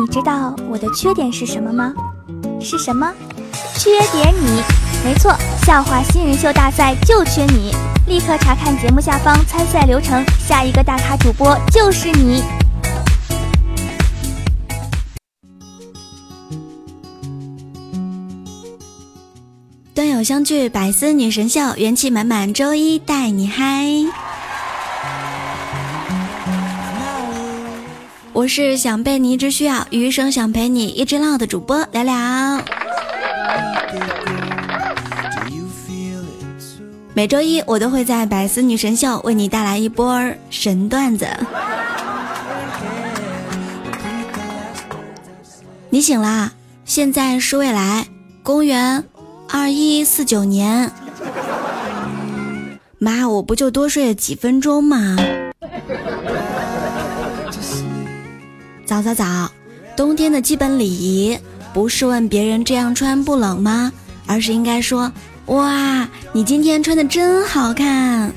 你知道我的缺点是什么吗？是什么？缺点你，没错，笑话新人秀大赛就缺你！立刻查看节目下方参赛流程，下一个大咖主播就是你。端友相聚，百思女神秀，元气满满，周一带你嗨！我是想被你一直需要，余生想陪你一直唠的主播聊聊。每周一我都会在百思女神秀为你带来一波神段子。你醒啦？现在是未来，公元二一四九年。妈，我不就多睡了几分钟吗？早早早，冬天的基本礼仪不是问别人这样穿不冷吗？而是应该说。哇，你今天穿的真好看！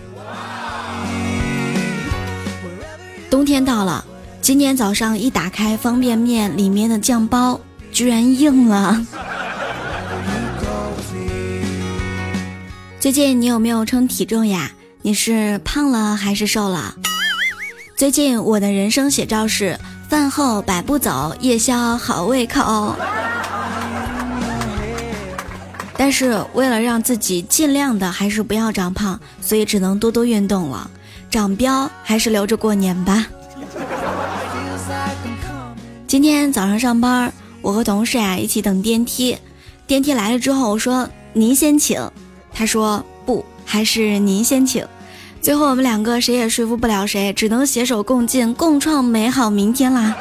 冬天到了，今天早上一打开方便面，里面的酱包居然硬了。最近你有没有称体重呀？你是胖了还是瘦了？最近我的人生写照是：饭后百步走，夜宵好胃口。但是为了让自己尽量的还是不要长胖，所以只能多多运动了。长膘还是留着过年吧。今天早上上班，我和同事呀一起等电梯，电梯来了之后，我说您先请，他说不，还是您先请。最后我们两个谁也说服不了谁，只能携手共进，共创美好明天啦。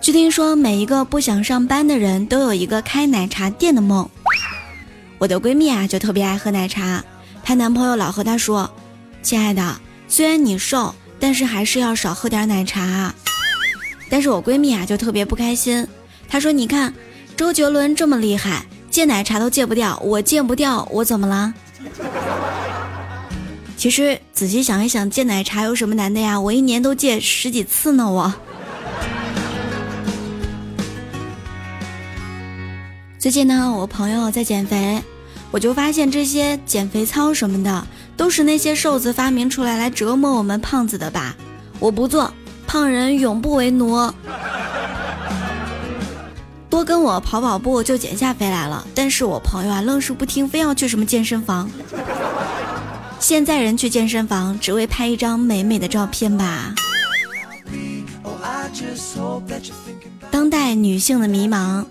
据听说，每一个不想上班的人都有一个开奶茶店的梦。我的闺蜜啊，就特别爱喝奶茶。她男朋友老和她说：“亲爱的，虽然你瘦，但是还是要少喝点奶茶。”但是我闺蜜啊，就特别不开心。她说：“你看，周杰伦这么厉害，戒奶茶都戒不掉，我戒不掉，我怎么了？” 其实仔细想一想，戒奶茶有什么难的呀？我一年都戒十几次呢，我。最近呢，我朋友在减肥，我就发现这些减肥操什么的，都是那些瘦子发明出来来折磨我们胖子的吧？我不做，胖人永不为奴。多跟我跑跑步就减下肥来了，但是我朋友啊，愣是不听，非要去什么健身房。现在人去健身房只为拍一张美美的照片吧？当代女性的迷茫。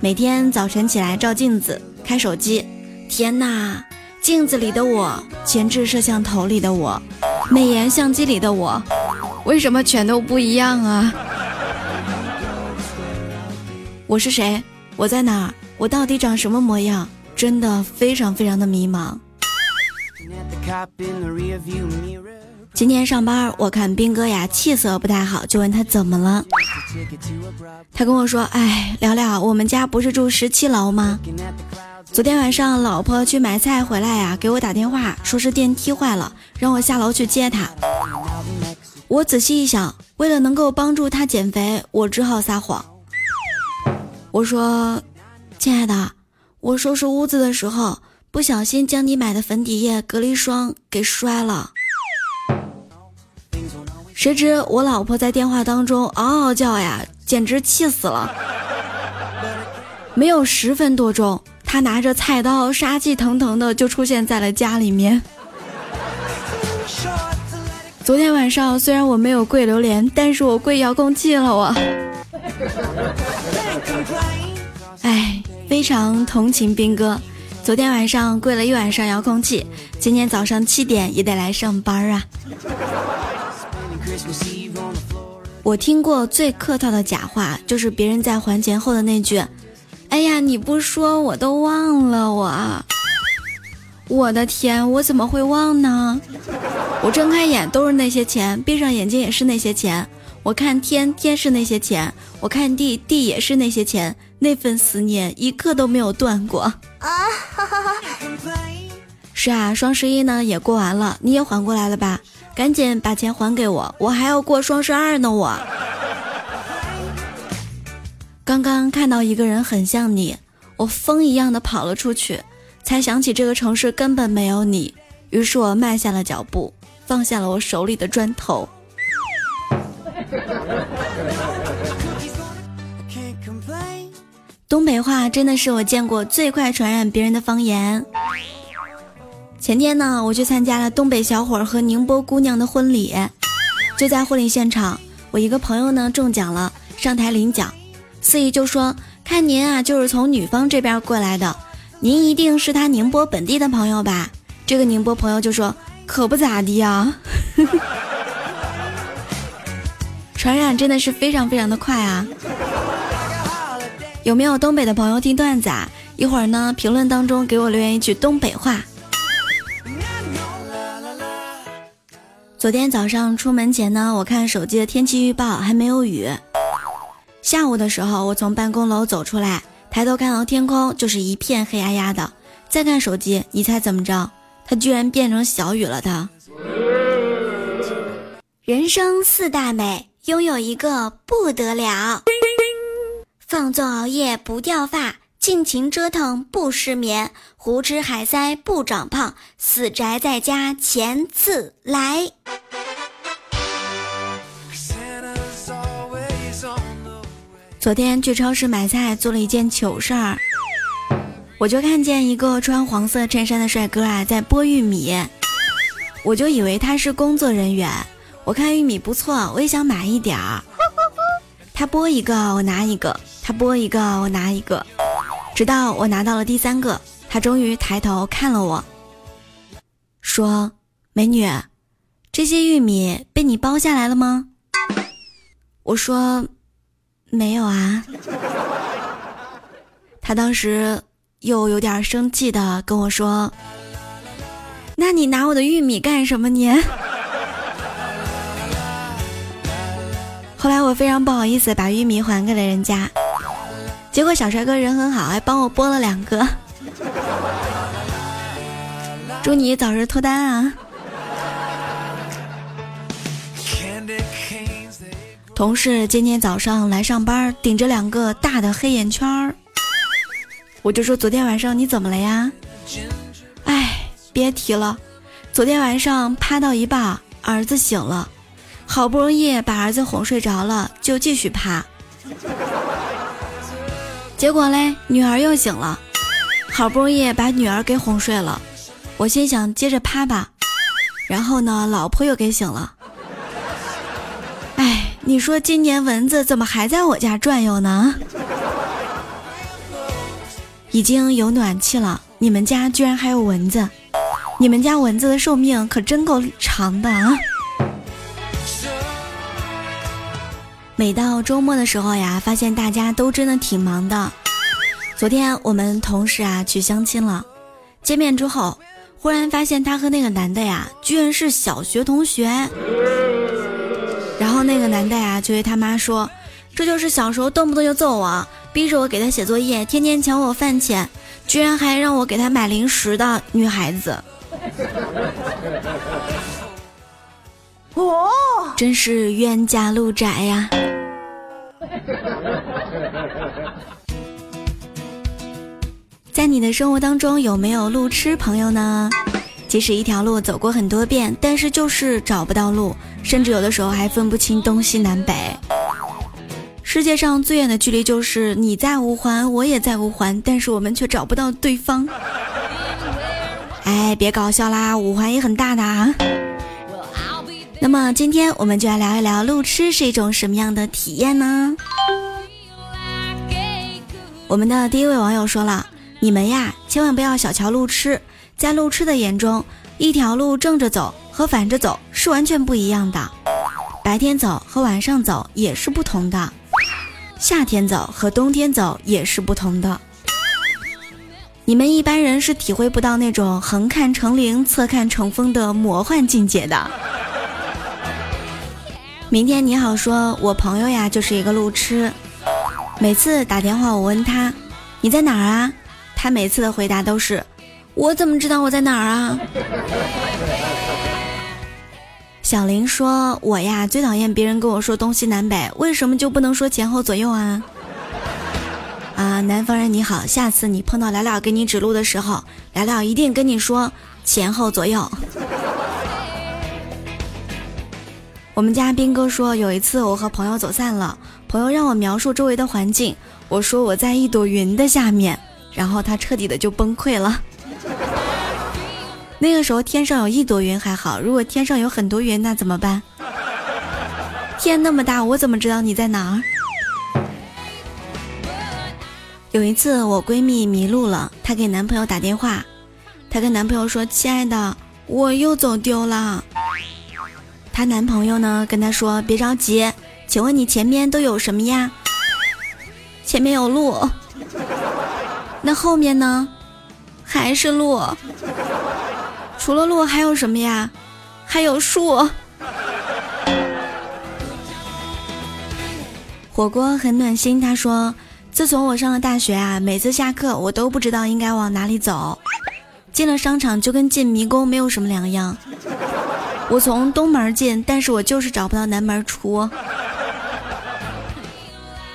每天早晨起来照镜子，开手机，天哪！镜子里的我，前置摄像头里的我，美颜相机里的我，为什么全都不一样啊？我是谁？我在哪儿？我到底长什么模样？真的非常非常的迷茫。今天上班，我看兵哥呀气色不太好，就问他怎么了。他跟我说：“哎，聊聊，我们家不是住十七楼吗？昨天晚上老婆去买菜回来呀，给我打电话说是电梯坏了，让我下楼去接她。我仔细一想，为了能够帮助她减肥，我只好撒谎。我说：亲爱的，我收拾屋子的时候不小心将你买的粉底液、隔离霜给摔了。”谁知我老婆在电话当中嗷嗷叫呀，简直气死了。没有十分多钟，她拿着菜刀，杀气腾腾的就出现在了家里面。昨天晚上虽然我没有跪榴莲，但是我跪遥控器了我。哎，非常同情兵哥，昨天晚上跪了一晚上遥控器，今天早上七点也得来上班啊。我听过最客套的假话，就是别人在还钱后的那句：“哎呀，你不说我都忘了我。”我的天，我怎么会忘呢？我睁开眼都是那些钱，闭上眼睛也是那些钱。我看天，天是那些钱；我看地，地也是那些钱。那份思念一刻都没有断过啊！哈哈哈。是啊，双十一呢也过完了，你也缓过来了吧？赶紧把钱还给我，我还要过双十二呢！我刚刚看到一个人很像你，我疯一样的跑了出去，才想起这个城市根本没有你，于是我慢下了脚步，放下了我手里的砖头。东北话真的是我见过最快传染别人的方言。前天呢，我去参加了东北小伙和宁波姑娘的婚礼，就在婚礼现场，我一个朋友呢中奖了，上台领奖，司仪就说：“看您啊，就是从女方这边过来的，您一定是他宁波本地的朋友吧？”这个宁波朋友就说：“可不咋地啊。”传染真的是非常非常的快啊！有没有东北的朋友听段子啊？一会儿呢，评论当中给我留言一句东北话。昨天早上出门前呢，我看手机的天气预报还没有雨。下午的时候，我从办公楼走出来，抬头看到天空就是一片黑压压的。再看手机，你猜怎么着？它居然变成小雨了。它。人生四大美，拥有一个不得了。放纵熬夜不掉发，尽情折腾不失眠，胡吃海塞不长胖，死宅在家钱自来。昨天去超市买菜，做了一件糗事儿，我就看见一个穿黄色衬衫的帅哥啊，在剥玉米，我就以为他是工作人员。我看玉米不错，我也想买一点儿。他剥一个，我拿一个。他剥一个，我拿一个，直到我拿到了第三个，他终于抬头看了我，说：“美女，这些玉米被你剥下来了吗？”我说：“没有啊。”他当时又有点生气的跟我说：“那你拿我的玉米干什么你？”后来我非常不好意思把玉米还给了人家。结果小帅哥人很好，还帮我剥了两个。祝你早日脱单啊！同事今天早上来上班，顶着两个大的黑眼圈儿，我就说昨天晚上你怎么了呀？哎，别提了，昨天晚上趴到一半，儿子醒了，好不容易把儿子哄睡着了，就继续趴。结果嘞，女儿又醒了，好不容易把女儿给哄睡了，我心想接着趴吧，然后呢，老婆又给醒了。哎，你说今年蚊子怎么还在我家转悠呢？已经有暖气了，你们家居然还有蚊子，你们家蚊子的寿命可真够长的啊！每到周末的时候呀，发现大家都真的挺忙的。昨天我们同事啊去相亲了，见面之后，忽然发现他和那个男的呀，居然是小学同学。然后那个男的呀就对他妈说：“这就是小时候动不动就揍我，逼着我给他写作业，天天抢我饭钱，居然还让我给他买零食的女孩子。”哦，真是冤家路窄呀！在你的生活当中有没有路痴朋友呢？即使一条路走过很多遍，但是就是找不到路，甚至有的时候还分不清东西南北。世界上最远的距离就是你在五环，我也在五环，但是我们却找不到对方。哎，别搞笑啦，五环也很大的啊。那么今天我们就来聊一聊路痴是一种什么样的体验呢？我们的第一位网友说了：“你们呀，千万不要小瞧路痴，在路痴的眼中，一条路正着走和反着走是完全不一样的，白天走和晚上走也是不同的，夏天走和冬天走也是不同的。你们一般人是体会不到那种横看成岭侧看成峰的魔幻境界的。”明天你好，说我朋友呀就是一个路痴，每次打电话我问他你在哪儿啊，他每次的回答都是我怎么知道我在哪儿啊？小林说，我呀最讨厌别人跟我说东西南北，为什么就不能说前后左右啊？啊，南方人你好，下次你碰到聊聊给你指路的时候，聊聊一定跟你说前后左右。我们家斌哥说，有一次我和朋友走散了，朋友让我描述周围的环境，我说我在一朵云的下面，然后他彻底的就崩溃了。那个时候天上有一朵云还好，如果天上有很多云，那怎么办？天那么大，我怎么知道你在哪儿？有一次我闺蜜迷路了，她给男朋友打电话，她跟男朋友说：“亲爱的，我又走丢了。”她男朋友呢跟她说：“别着急，请问你前面都有什么呀？前面有路，那后面呢？还是路。除了路还有什么呀？还有树。”火锅很暖心，他说：“自从我上了大学啊，每次下课我都不知道应该往哪里走，进了商场就跟进迷宫没有什么两样。”我从东门进，但是我就是找不到南门出。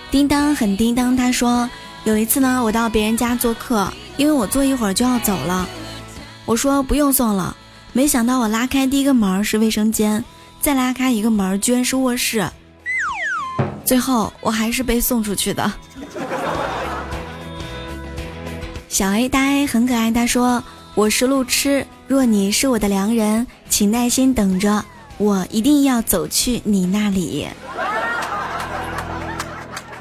叮当很叮当，他说有一次呢，我到别人家做客，因为我坐一会儿就要走了，我说不用送了，没想到我拉开第一个门是卫生间，再拉开一个门居然是卧室，最后我还是被送出去的。小 A 大 A 很可爱，他说我是路痴。若你是我的良人，请耐心等着，我一定要走去你那里。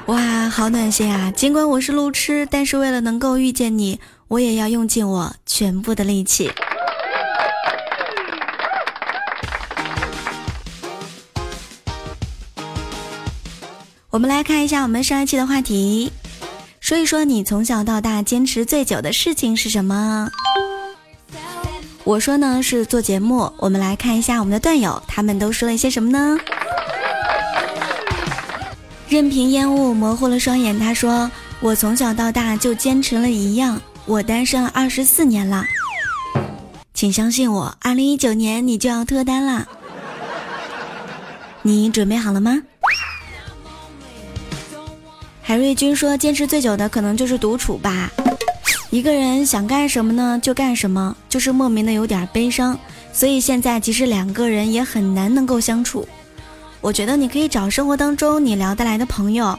哇，好暖心啊！尽管我是路痴，但是为了能够遇见你，我也要用尽我全部的力气。我们来看一下我们上一期的话题，说一说你从小到大坚持最久的事情是什么？我说呢是做节目，我们来看一下我们的段友，他们都说了一些什么呢？任凭烟雾模糊了双眼，他说：“我从小到大就坚持了一样，我单身了二十四年了，请相信我，二零一九年你就要脱单了，你准备好了吗？”海瑞君说：“坚持最久的可能就是独处吧。”一个人想干什么呢，就干什么，就是莫名的有点悲伤。所以现在即使两个人也很难能够相处。我觉得你可以找生活当中你聊得来的朋友，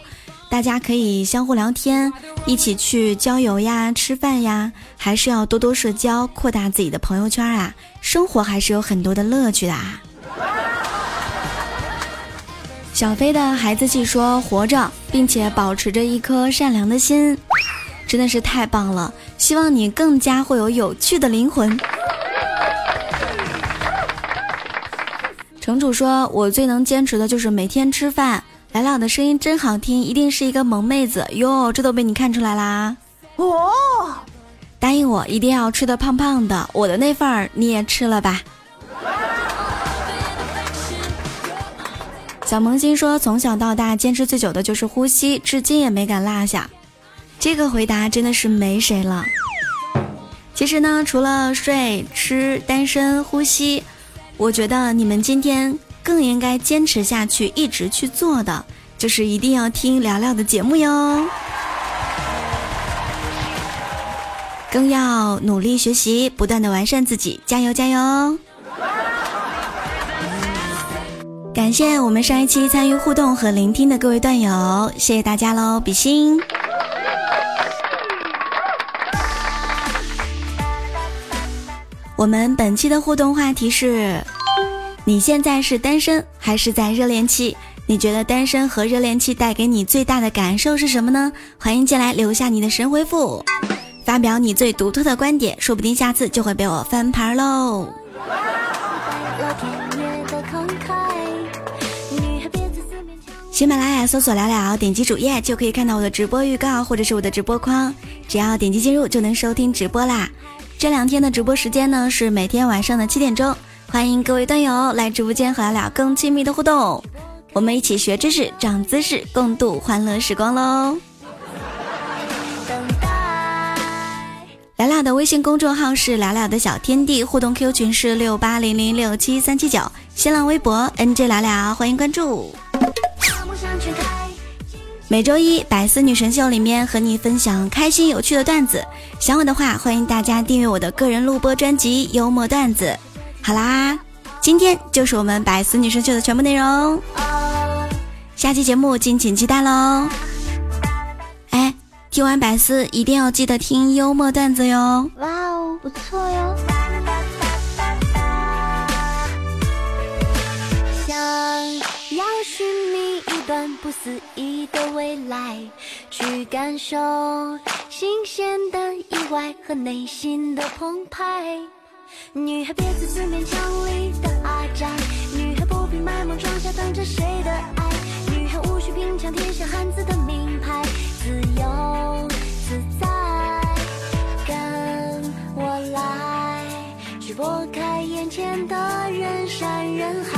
大家可以相互聊天，一起去郊游呀、吃饭呀，还是要多多社交，扩大自己的朋友圈啊。生活还是有很多的乐趣的啊。小飞的孩子气说：“活着，并且保持着一颗善良的心。”真的是太棒了！希望你更加会有有趣的灵魂。城主说：“我最能坚持的就是每天吃饭。”来了的声音真好听，一定是一个萌妹子哟！这都被你看出来啦！哦，答应我一定要吃的胖胖的，我的那份儿你也吃了吧。小萌新说：“从小到大坚持最久的就是呼吸，至今也没敢落下。”这个回答真的是没谁了。其实呢，除了睡、吃、单身、呼吸，我觉得你们今天更应该坚持下去，一直去做的，就是一定要听聊聊的节目哟。更要努力学习，不断的完善自己，加油加油！感谢我们上一期参与互动和聆听的各位段友，谢谢大家喽，比心。我们本期的互动话题是：你现在是单身还是在热恋期？你觉得单身和热恋期带给你最大的感受是什么呢？欢迎进来留下你的神回复，发表你最独特的观点，说不定下次就会被我翻牌喽。喜马拉雅搜索聊聊，点击主页就可以看到我的直播预告或者是我的直播框，只要点击进入就能收听直播啦。这两天的直播时间呢是每天晚上的七点钟，欢迎各位段友来直播间和聊聊更亲密的互动，我们一起学知识、长姿势，共度欢乐时光喽。聊聊的微信公众号是聊聊的小天地，互动 Q 群是六八零零六七三七九，新浪微博 NJ 聊聊，欢迎关注。每周一百思女神秀里面和你分享开心有趣的段子。想我的话，欢迎大家订阅我的个人录播专辑《幽默段子》。好啦，今天就是我们百思女神秀的全部内容。下期节目敬请期待喽！哎，听完百思一定要记得听幽默段子哟！哇哦，不错哟。未来，去感受新鲜的意外和内心的澎湃。女孩别再自勉强里的阿宅，女孩不必卖萌装傻等着谁的爱，女孩无需拼抢天下汉子的名牌，自由自在，跟我来，去拨开眼前的人山人海。